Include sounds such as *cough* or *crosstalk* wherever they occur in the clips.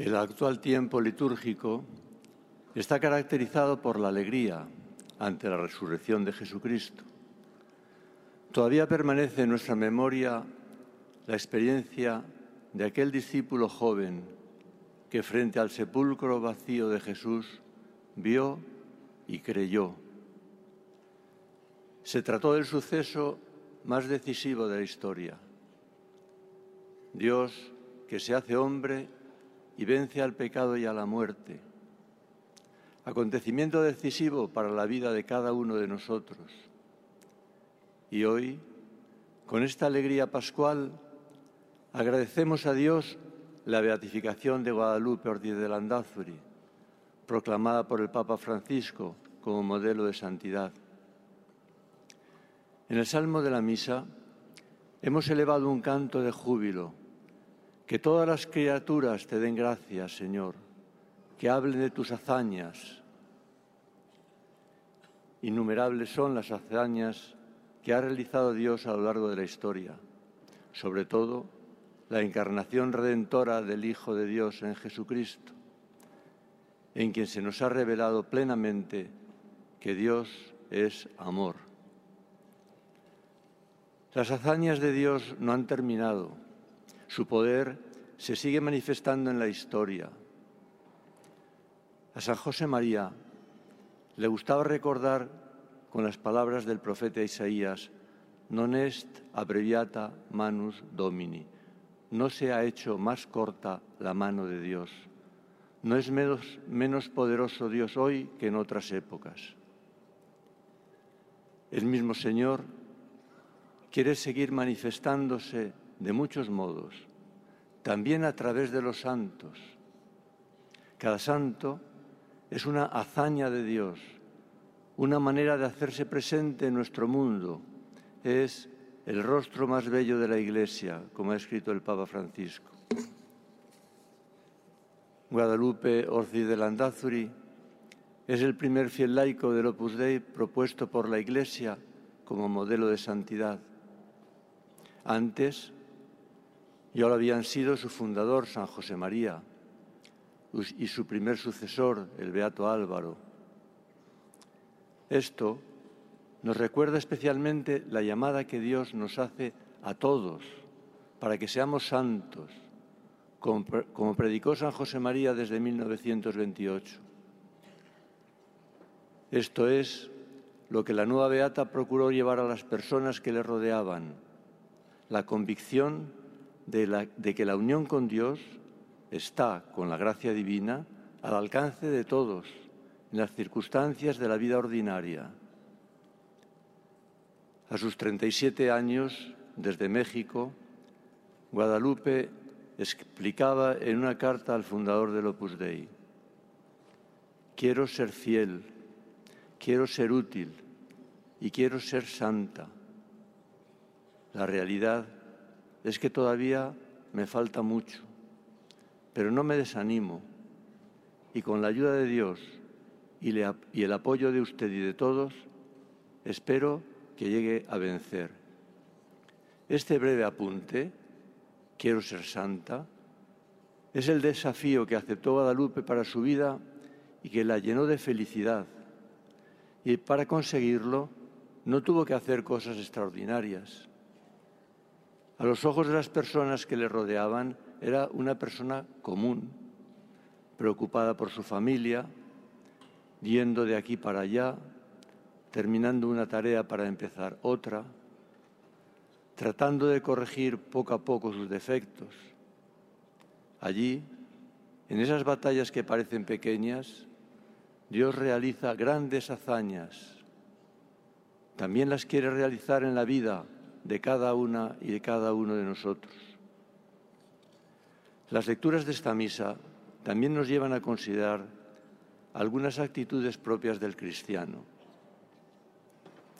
El actual tiempo litúrgico está caracterizado por la alegría ante la resurrección de Jesucristo. Todavía permanece en nuestra memoria la experiencia de aquel discípulo joven que frente al sepulcro vacío de Jesús vio y creyó. Se trató del suceso más decisivo de la historia. Dios, que se hace hombre y vence al pecado y a la muerte. Acontecimiento decisivo para la vida de cada uno de nosotros. Y hoy, con esta alegría pascual, agradecemos a Dios la beatificación de Guadalupe Ortiz de Landázuri, proclamada por el Papa Francisco como modelo de santidad. En el Salmo de la Misa hemos elevado un canto de júbilo. Que todas las criaturas te den gracias, Señor, que hablen de tus hazañas. Innumerables son las hazañas que ha realizado Dios a lo largo de la historia, sobre todo la encarnación redentora del Hijo de Dios en Jesucristo, en quien se nos ha revelado plenamente que Dios es amor. Las hazañas de Dios no han terminado. Su poder se sigue manifestando en la historia. A San José María le gustaba recordar con las palabras del profeta Isaías, non est abreviata manus domini, no se ha hecho más corta la mano de Dios. No es menos, menos poderoso Dios hoy que en otras épocas. El mismo Señor quiere seguir manifestándose de muchos modos, también a través de los santos. Cada santo es una hazaña de Dios, una manera de hacerse presente en nuestro mundo. Es el rostro más bello de la Iglesia, como ha escrito el Papa Francisco. Guadalupe Orci de Landazuri es el primer fiel laico del Opus Dei propuesto por la Iglesia como modelo de santidad. Antes, ya lo habían sido su fundador, San José María, y su primer sucesor, el Beato Álvaro. Esto nos recuerda especialmente la llamada que Dios nos hace a todos para que seamos santos, como, predicó San José María desde 1928. Esto es lo que la nueva Beata procuró llevar a las personas que le rodeaban la convicción de, que la unión con Dios está, con la gracia divina, al alcance de todos, en las circunstancias de la vida ordinaria. A sus 37 años, desde México, Guadalupe explicaba en una carta al fundador del Opus Dei, quiero ser fiel, quiero ser útil y quiero ser santa la realidad es que todavía me falta mucho, pero no me desanimo y con la ayuda de Dios y, el apoyo de usted y de todos, espero que llegue a vencer. Este breve apunte, quiero ser santa, es el desafío que aceptó Guadalupe para su vida y que la llenó de felicidad. Y para conseguirlo no tuvo que hacer cosas extraordinarias. A los ojos de las personas que le rodeaban era una persona común, preocupada por su familia, yendo de aquí para allá, terminando una tarea para empezar otra, tratando de corregir poco a poco sus defectos. Allí, en esas batallas que parecen pequeñas, Dios realiza grandes hazañas. También las quiere realizar en la vida de cada una y de cada uno de nosotros. Las lecturas de esta misa también nos llevan a considerar algunas actitudes propias del cristiano.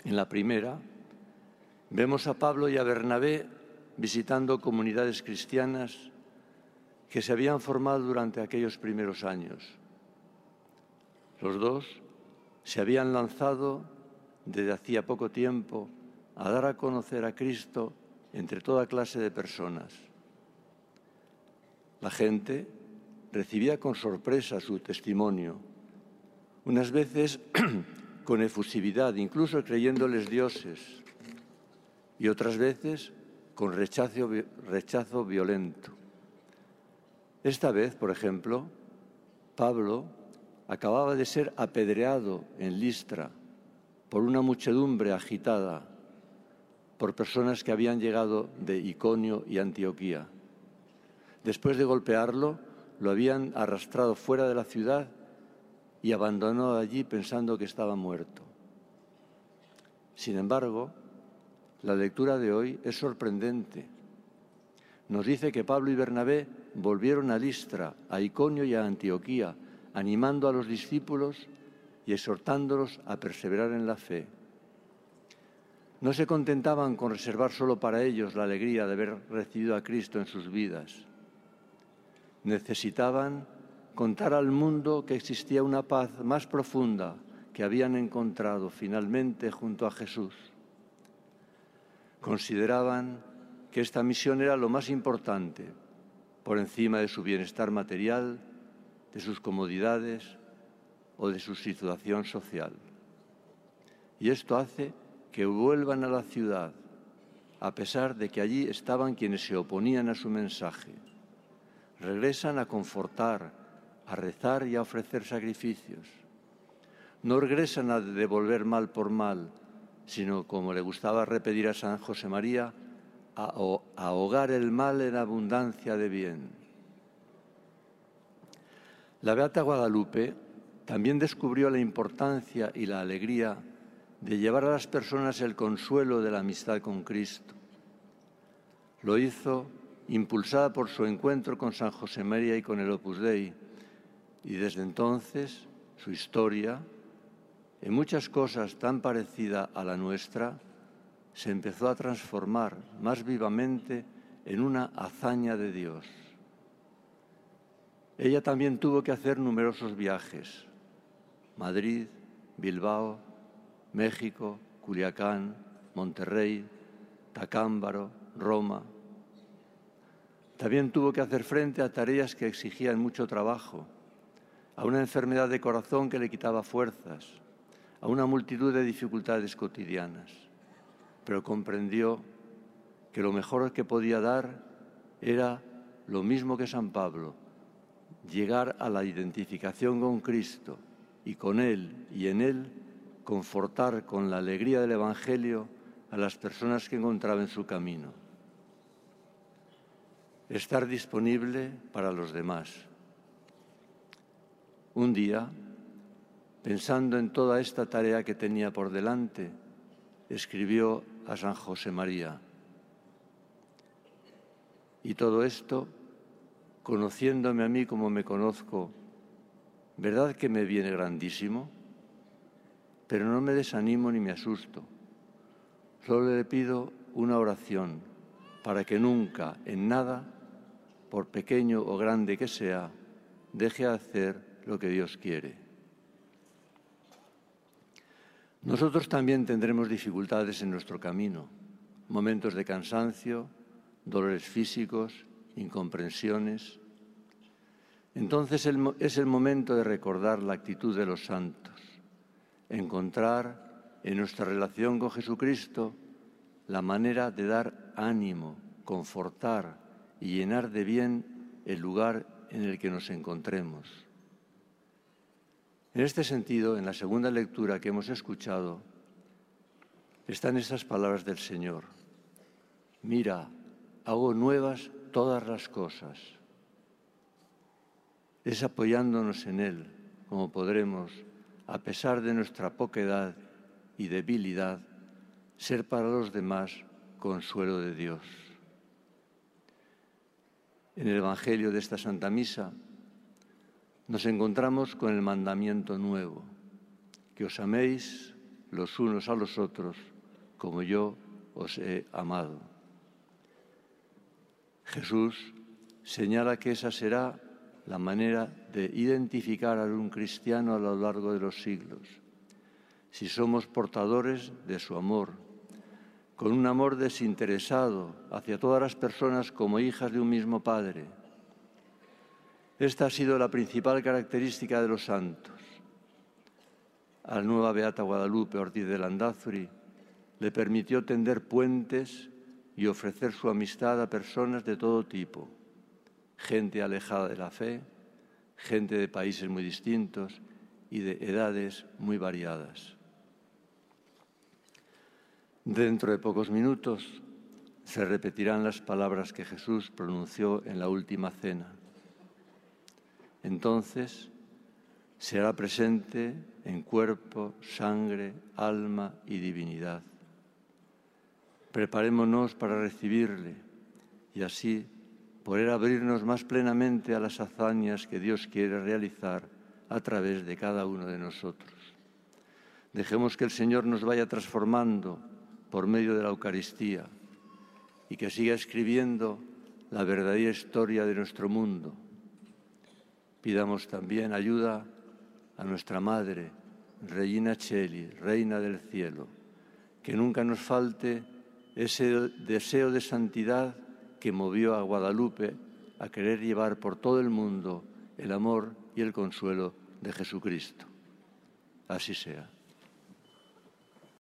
En la primera, vemos a Pablo y a Bernabé visitando comunidades cristianas que se habían formado durante aquellos primeros años. Los dos se habían lanzado desde hacía poco tiempo a dar a conocer a Cristo entre toda clase de personas. La gente recibía con sorpresa su testimonio, unas veces *clears throat* con efusividad, incluso creyéndoles dioses, y otras veces con rechazo, rechazo violento. Esta vez, por ejemplo, Pablo acababa de ser apedreado en Listra por una muchedumbre agitada, por personas que habían llegado de Iconio y Antioquía. Después de golpearlo, lo habían arrastrado fuera de la ciudad y abandonado allí pensando que estaba muerto. Sin embargo, la lectura de hoy es sorprendente. Nos dice que Pablo y Bernabé volvieron a Listra, a Iconio y a Antioquía, animando a los discípulos y exhortándolos a perseverar en la fe. No se contentaban con reservar solo para ellos la alegría de haber recibido a Cristo en sus vidas. Necesitaban contar al mundo que existía una paz más profunda que habían encontrado finalmente junto a Jesús. Consideraban que esta misión era lo más importante, por encima de su bienestar material, de sus comodidades o de su situación social. Y esto hace que vuelvan a la ciudad, a pesar de que allí estaban quienes se oponían a su mensaje. Regresan a confortar, a rezar y a ofrecer sacrificios. No regresan a devolver mal por mal, sino, como le gustaba repetir a San José María, a ahogar el mal en abundancia de bien. La Beata Guadalupe también descubrió la importancia y la alegría de llevar a las personas el consuelo de la amistad con Cristo. Lo hizo impulsada por su encuentro con San José María y con el Opus Dei, y desde entonces su historia, en muchas cosas tan parecida a la nuestra, se empezó a transformar más vivamente en una hazaña de Dios. Ella también tuvo que hacer numerosos viajes. Madrid, Bilbao, México, Culiacán, Monterrey, Tacámbaro, Roma. También tuvo que hacer frente a tareas que exigían mucho trabajo, a una enfermedad de corazón que le quitaba fuerzas, a una multitud de dificultades cotidianas. Pero comprendió que lo mejor que podía dar era lo mismo que San Pablo, llegar a la identificación con Cristo y con Él y en Él confortar con la alegría del Evangelio a las personas que encontraba en su camino. Estar disponible para los demás. Un día, pensando en toda esta tarea que tenía por delante, escribió a San José María. Y todo esto, conociéndome a mí como me conozco, ¿verdad que me viene grandísimo? Pero no me desanimo ni me asusto. Solo le pido una oración para que nunca, en nada, por pequeño o grande que sea, deje de hacer lo que Dios quiere. Nosotros también tendremos dificultades en nuestro camino, momentos de cansancio, dolores físicos, incomprensiones. Entonces es el momento de recordar la actitud de los santos encontrar en nuestra relación con Jesucristo la manera de dar ánimo, confortar y llenar de bien el lugar en el que nos encontremos. En este sentido, en la segunda lectura que hemos escuchado, están esas palabras del Señor. Mira, hago nuevas todas las cosas. Es apoyándonos en Él como podremos a pesar de nuestra poquedad y debilidad, ser para los demás consuelo de Dios. En el Evangelio de esta Santa Misa nos encontramos con el mandamiento nuevo, que os améis los unos a los otros como yo os he amado. Jesús señala que esa será la manera de identificar a un cristiano a lo largo de los siglos. Si somos portadores de su amor, con un amor desinteresado hacia todas las personas como hijas de un mismo Padre. Esta ha sido la principal característica de los santos. A la nueva Beata Guadalupe Ortiz de Landazuri le permitió tender puentes y ofrecer su amistad a personas de todo tipo, gente alejada de la fe, gente de países muy distintos y de edades muy variadas. Dentro de pocos minutos se repetirán las palabras que Jesús pronunció en la última cena. Entonces será presente en cuerpo, sangre, alma y divinidad. Preparémonos para recibirle y así poder abrirnos más plenamente a las hazañas que Dios quiere realizar a través de cada uno de nosotros. Dejemos que el Señor nos vaya transformando por medio de la Eucaristía y que siga escribiendo la verdadera historia de nuestro mundo. Pidamos también ayuda a nuestra Madre, Reina Cheli, Reina del Cielo, que nunca nos falte ese deseo de santidad que movió a Guadalupe a querer llevar por todo el mundo el amor y el consuelo de Jesucristo. Así sea.